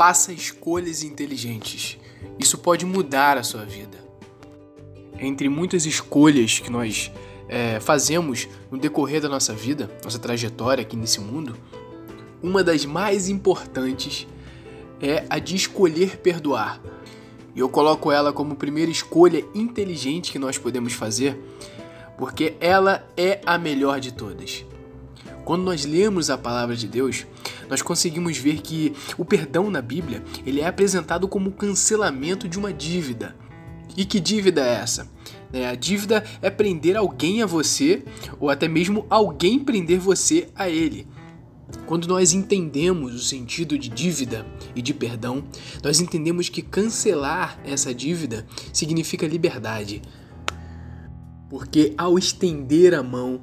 Faça escolhas inteligentes. Isso pode mudar a sua vida. Entre muitas escolhas que nós é, fazemos no decorrer da nossa vida, nossa trajetória aqui nesse mundo, uma das mais importantes é a de escolher perdoar. E eu coloco ela como primeira escolha inteligente que nós podemos fazer, porque ela é a melhor de todas. Quando nós lemos a palavra de Deus, nós conseguimos ver que o perdão na Bíblia ele é apresentado como o cancelamento de uma dívida. E que dívida é essa? É, a dívida é prender alguém a você ou até mesmo alguém prender você a ele. Quando nós entendemos o sentido de dívida e de perdão, nós entendemos que cancelar essa dívida significa liberdade. Porque ao estender a mão,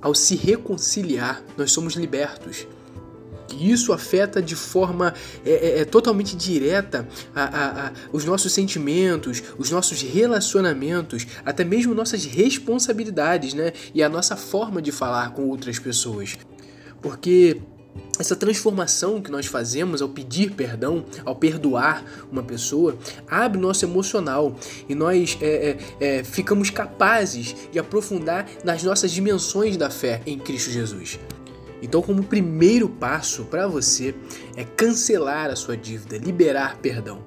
ao se reconciliar, nós somos libertos. E isso afeta de forma é, é, é totalmente direta a, a, a, os nossos sentimentos, os nossos relacionamentos, até mesmo nossas responsabilidades, né? E a nossa forma de falar com outras pessoas. Porque essa transformação que nós fazemos ao pedir perdão, ao perdoar uma pessoa, abre nosso emocional e nós é, é, é, ficamos capazes de aprofundar nas nossas dimensões da fé em Cristo Jesus. Então, como primeiro passo para você é cancelar a sua dívida, liberar perdão.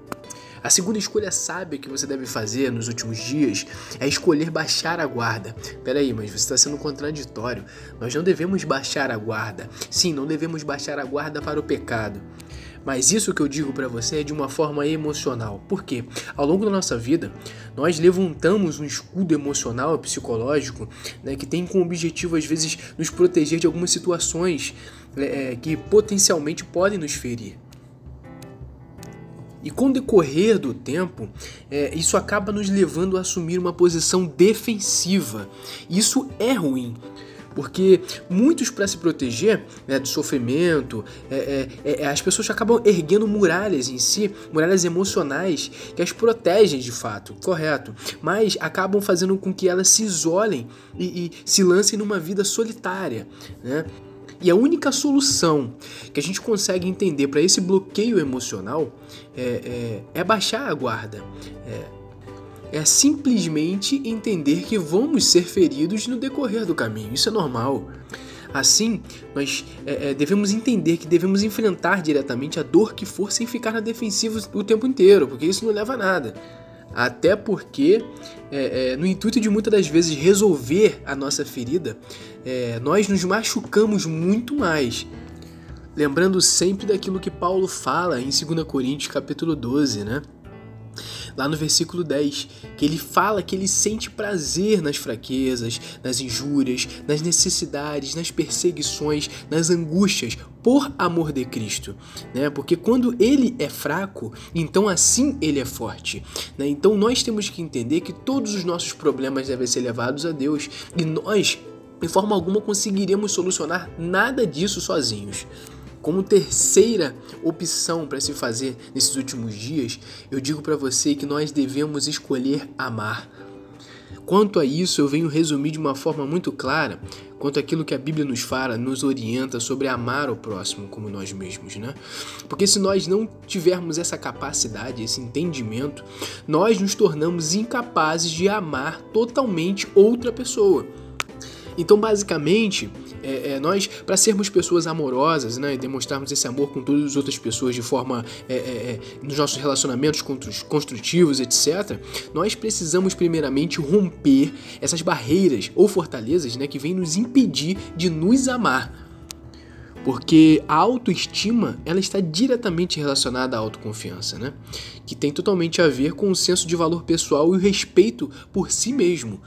A segunda escolha sábia que você deve fazer nos últimos dias é escolher baixar a guarda. Peraí, mas você está sendo contraditório. Nós não devemos baixar a guarda. Sim, não devemos baixar a guarda para o pecado. Mas isso que eu digo para você é de uma forma emocional. Por quê? Ao longo da nossa vida, nós levantamos um escudo emocional psicológico né, que tem como objetivo, às vezes, nos proteger de algumas situações é, que potencialmente podem nos ferir. E com o decorrer do tempo, é, isso acaba nos levando a assumir uma posição defensiva. Isso é ruim, porque muitos para se proteger né, do sofrimento, é, é, é, as pessoas acabam erguendo muralhas em si, muralhas emocionais que as protegem de fato, correto, mas acabam fazendo com que elas se isolem e, e se lancem numa vida solitária, né? E a única solução que a gente consegue entender para esse bloqueio emocional é, é, é, baixar a guarda. É, é simplesmente entender que vamos ser feridos no decorrer do caminho. Isso é normal. Assim, nós é, é, devemos entender que devemos enfrentar diretamente a dor que for sem ficar na defensiva o tempo inteiro, porque isso não leva a nada. Até porque, é, é, no intuito de muitas das vezes resolver a nossa ferida, é, nós nos machucamos muito mais. Lembrando sempre daquilo que Paulo fala em 2 Coríntios capítulo 12, né? lá no versículo 10, que ele fala que ele sente prazer nas fraquezas, nas injúrias, nas necessidades, nas perseguições, nas angústias, por amor de Cristo, né? Porque quando ele é fraco, então assim ele é forte, né? Então nós temos que entender que todos os nossos problemas devem ser levados a Deus e nós, de forma alguma, conseguiremos solucionar nada disso sozinhos. Como terceira opção para se fazer nesses últimos dias, eu digo para você que nós devemos escolher amar. Quanto a isso, eu venho resumir de uma forma muito clara quanto aquilo que a Bíblia nos fala, nos orienta sobre amar o próximo como nós mesmos, né? Porque se nós não tivermos essa capacidade, esse entendimento, nós nos tornamos incapazes de amar totalmente outra pessoa. Então, basicamente, é, é, nós, para sermos pessoas amorosas, né, e demonstrarmos esse amor com todas as outras pessoas de forma é, é, é nos nossos relacionamentos construtivos, etc., nós precisamos primeiramente romper essas barreiras ou fortalezas, né, que vêm nos impedir de nos amar. Porque a autoestima, ela está diretamente relacionada à autoconfiança, né? Que tem totalmente a ver com o senso de valor pessoal e o respeito por si mesmo.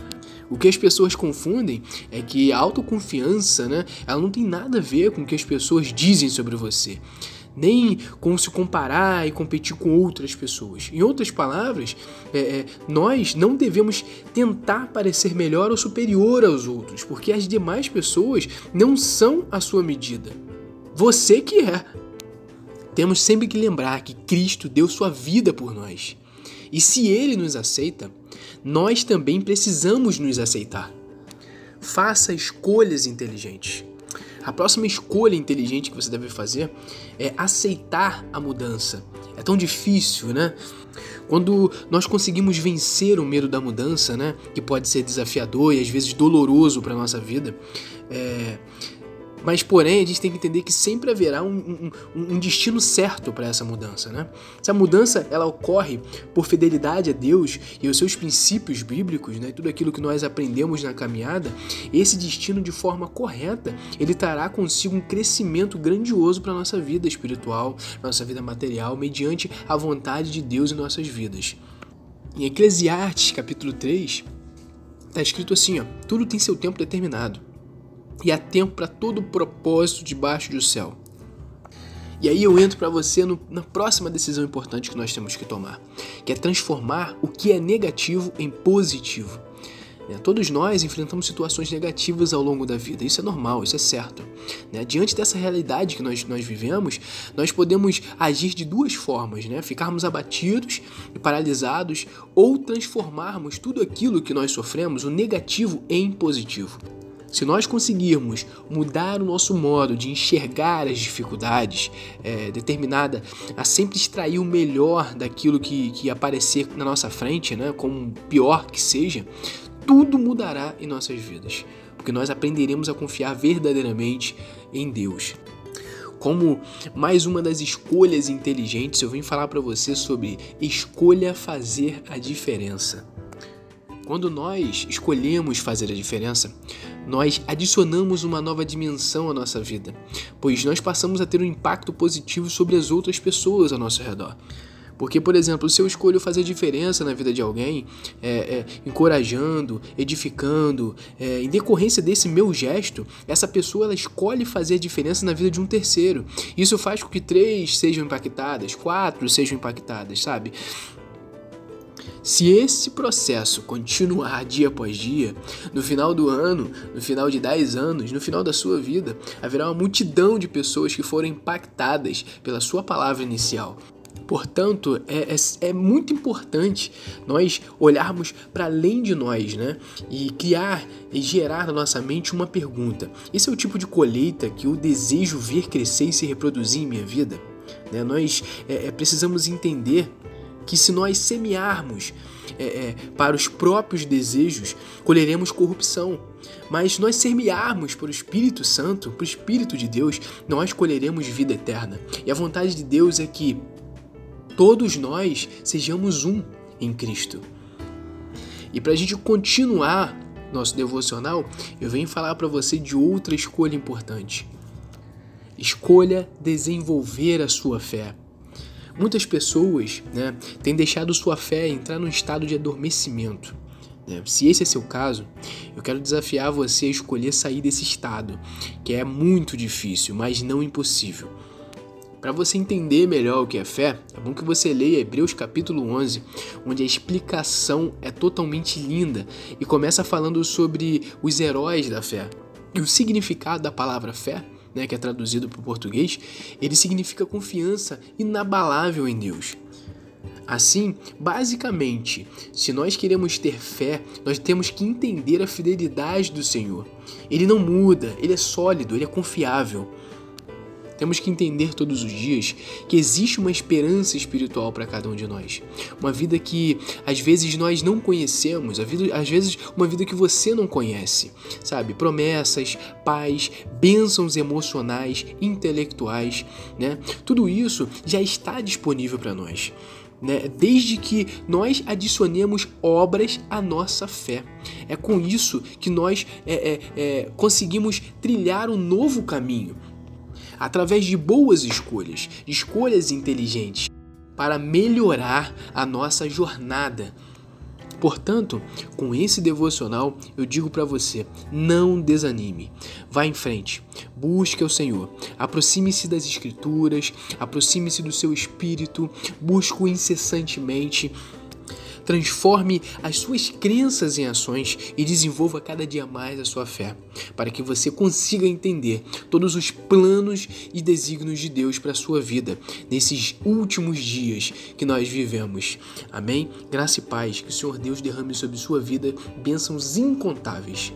O que as pessoas confundem é que a autoconfiança, né, ela não tem nada a ver com o que as pessoas dizem sobre você, nem com se comparar e competir com outras pessoas. Em outras palavras, é, é, nós não devemos tentar parecer melhor ou superior aos outros, porque as demais pessoas não são a sua medida. Você que é. Temos sempre que lembrar que Cristo deu sua vida por nós. E se ele nos aceita, nós também precisamos nos aceitar. Faça escolhas inteligentes. A próxima escolha inteligente que você deve fazer é aceitar a mudança. É tão difícil, né? Quando nós conseguimos vencer o medo da mudança, né, que pode ser desafiador e às vezes doloroso para nossa vida, é, mas, porém, a gente tem que entender que sempre haverá um, um, um destino certo para essa mudança, né? Essa mudança, ela ocorre por fidelidade a Deus e aos seus princípios bíblicos, né? Tudo aquilo que nós aprendemos na caminhada, esse destino de forma correta, ele trará consigo um crescimento grandioso para nossa vida espiritual, nossa vida material, mediante a vontade de Deus em nossas vidas. Em Eclesiastes, capítulo 3, está escrito assim, ó, tudo tem seu tempo determinado e há tempo para todo propósito debaixo do céu. E aí eu entro para você no, na próxima decisão importante que nós temos que tomar, que é transformar o que é negativo em positivo. Né? Todos nós enfrentamos situações negativas ao longo da vida, isso é normal, isso é certo. Né? Diante dessa realidade que nós, nós vivemos, nós podemos agir de duas formas: né? ficarmos abatidos e paralisados, ou transformarmos tudo aquilo que nós sofremos, o negativo, em positivo. Se nós conseguirmos mudar o nosso modo de enxergar as dificuldades, é, determinada a sempre extrair o melhor daquilo que, que aparecer na nossa frente, né, como pior que seja, tudo mudará em nossas vidas, porque nós aprenderemos a confiar verdadeiramente em Deus. Como mais uma das escolhas inteligentes, eu vim falar para você sobre escolha fazer a diferença. Quando nós escolhemos fazer a diferença, nós adicionamos uma nova dimensão à nossa vida, pois nós passamos a ter um impacto positivo sobre as outras pessoas ao nosso redor. Porque, por exemplo, se eu escolho fazer diferença na vida de alguém, é, é, encorajando, edificando, é, em decorrência desse meu gesto, essa pessoa ela escolhe fazer diferença na vida de um terceiro. Isso faz com que três sejam impactadas, quatro sejam impactadas, sabe? Se esse processo continuar dia após dia, no final do ano, no final de 10 anos, no final da sua vida, haverá uma multidão de pessoas que foram impactadas pela sua palavra inicial. Portanto, é, é, é, muito importante nós olharmos para além de nós, né? E criar e gerar na nossa mente uma pergunta: esse é o tipo de colheita que eu desejo ver crescer e se reproduzir em minha vida? Né? Nós é, é precisamos entender que se nós semearmos é, é, para os próprios desejos, colheremos corrupção. Mas se nós semearmos para o Espírito Santo, para o Espírito de Deus, nós colheremos vida eterna. E a vontade de Deus é que todos nós sejamos um em Cristo. E para a gente continuar nosso devocional, eu venho falar para você de outra escolha importante. Escolha desenvolver a sua fé. Muitas pessoas né, têm deixado sua fé entrar num estado de adormecimento. Né? Se esse é seu caso, eu quero desafiar você a escolher sair desse estado, que é muito difícil, mas não impossível. Para você entender melhor o que é fé, é bom que você leia Hebreus capítulo 11, onde a explicação é totalmente linda e começa falando sobre os heróis da fé. E o significado da palavra fé né, que é traduzido para o português, ele significa confiança inabalável em Deus. Assim, basicamente, se nós queremos ter fé, nós temos que entender a fidelidade do Senhor. Ele não muda, ele é sólido, ele é confiável. Temos que entender todos os dias que existe uma esperança espiritual para cada um de nós. Uma vida que às vezes nós não conhecemos, vida, às vezes uma vida que você não conhece, sabe? Promessas, paz, bênçãos emocionais, intelectuais, né? Tudo isso já está disponível para nós. Né? Desde que nós adicionemos obras à nossa fé. É com isso que nós é, é, é, conseguimos trilhar um novo caminho, através de boas escolhas, escolhas inteligentes, para melhorar a nossa jornada. Portanto, com esse devocional, eu digo para você: não desanime. Vá em frente, busque o Senhor, aproxime-se das Escrituras, aproxime-se do seu espírito, busque-o incessantemente Transforme as suas crenças em ações e desenvolva cada dia mais a sua fé, para que você consiga entender todos os planos e desígnios de Deus para a sua vida nesses últimos dias que nós vivemos. Amém? Graça e paz, que o Senhor Deus derrame sobre sua vida bênçãos incontáveis.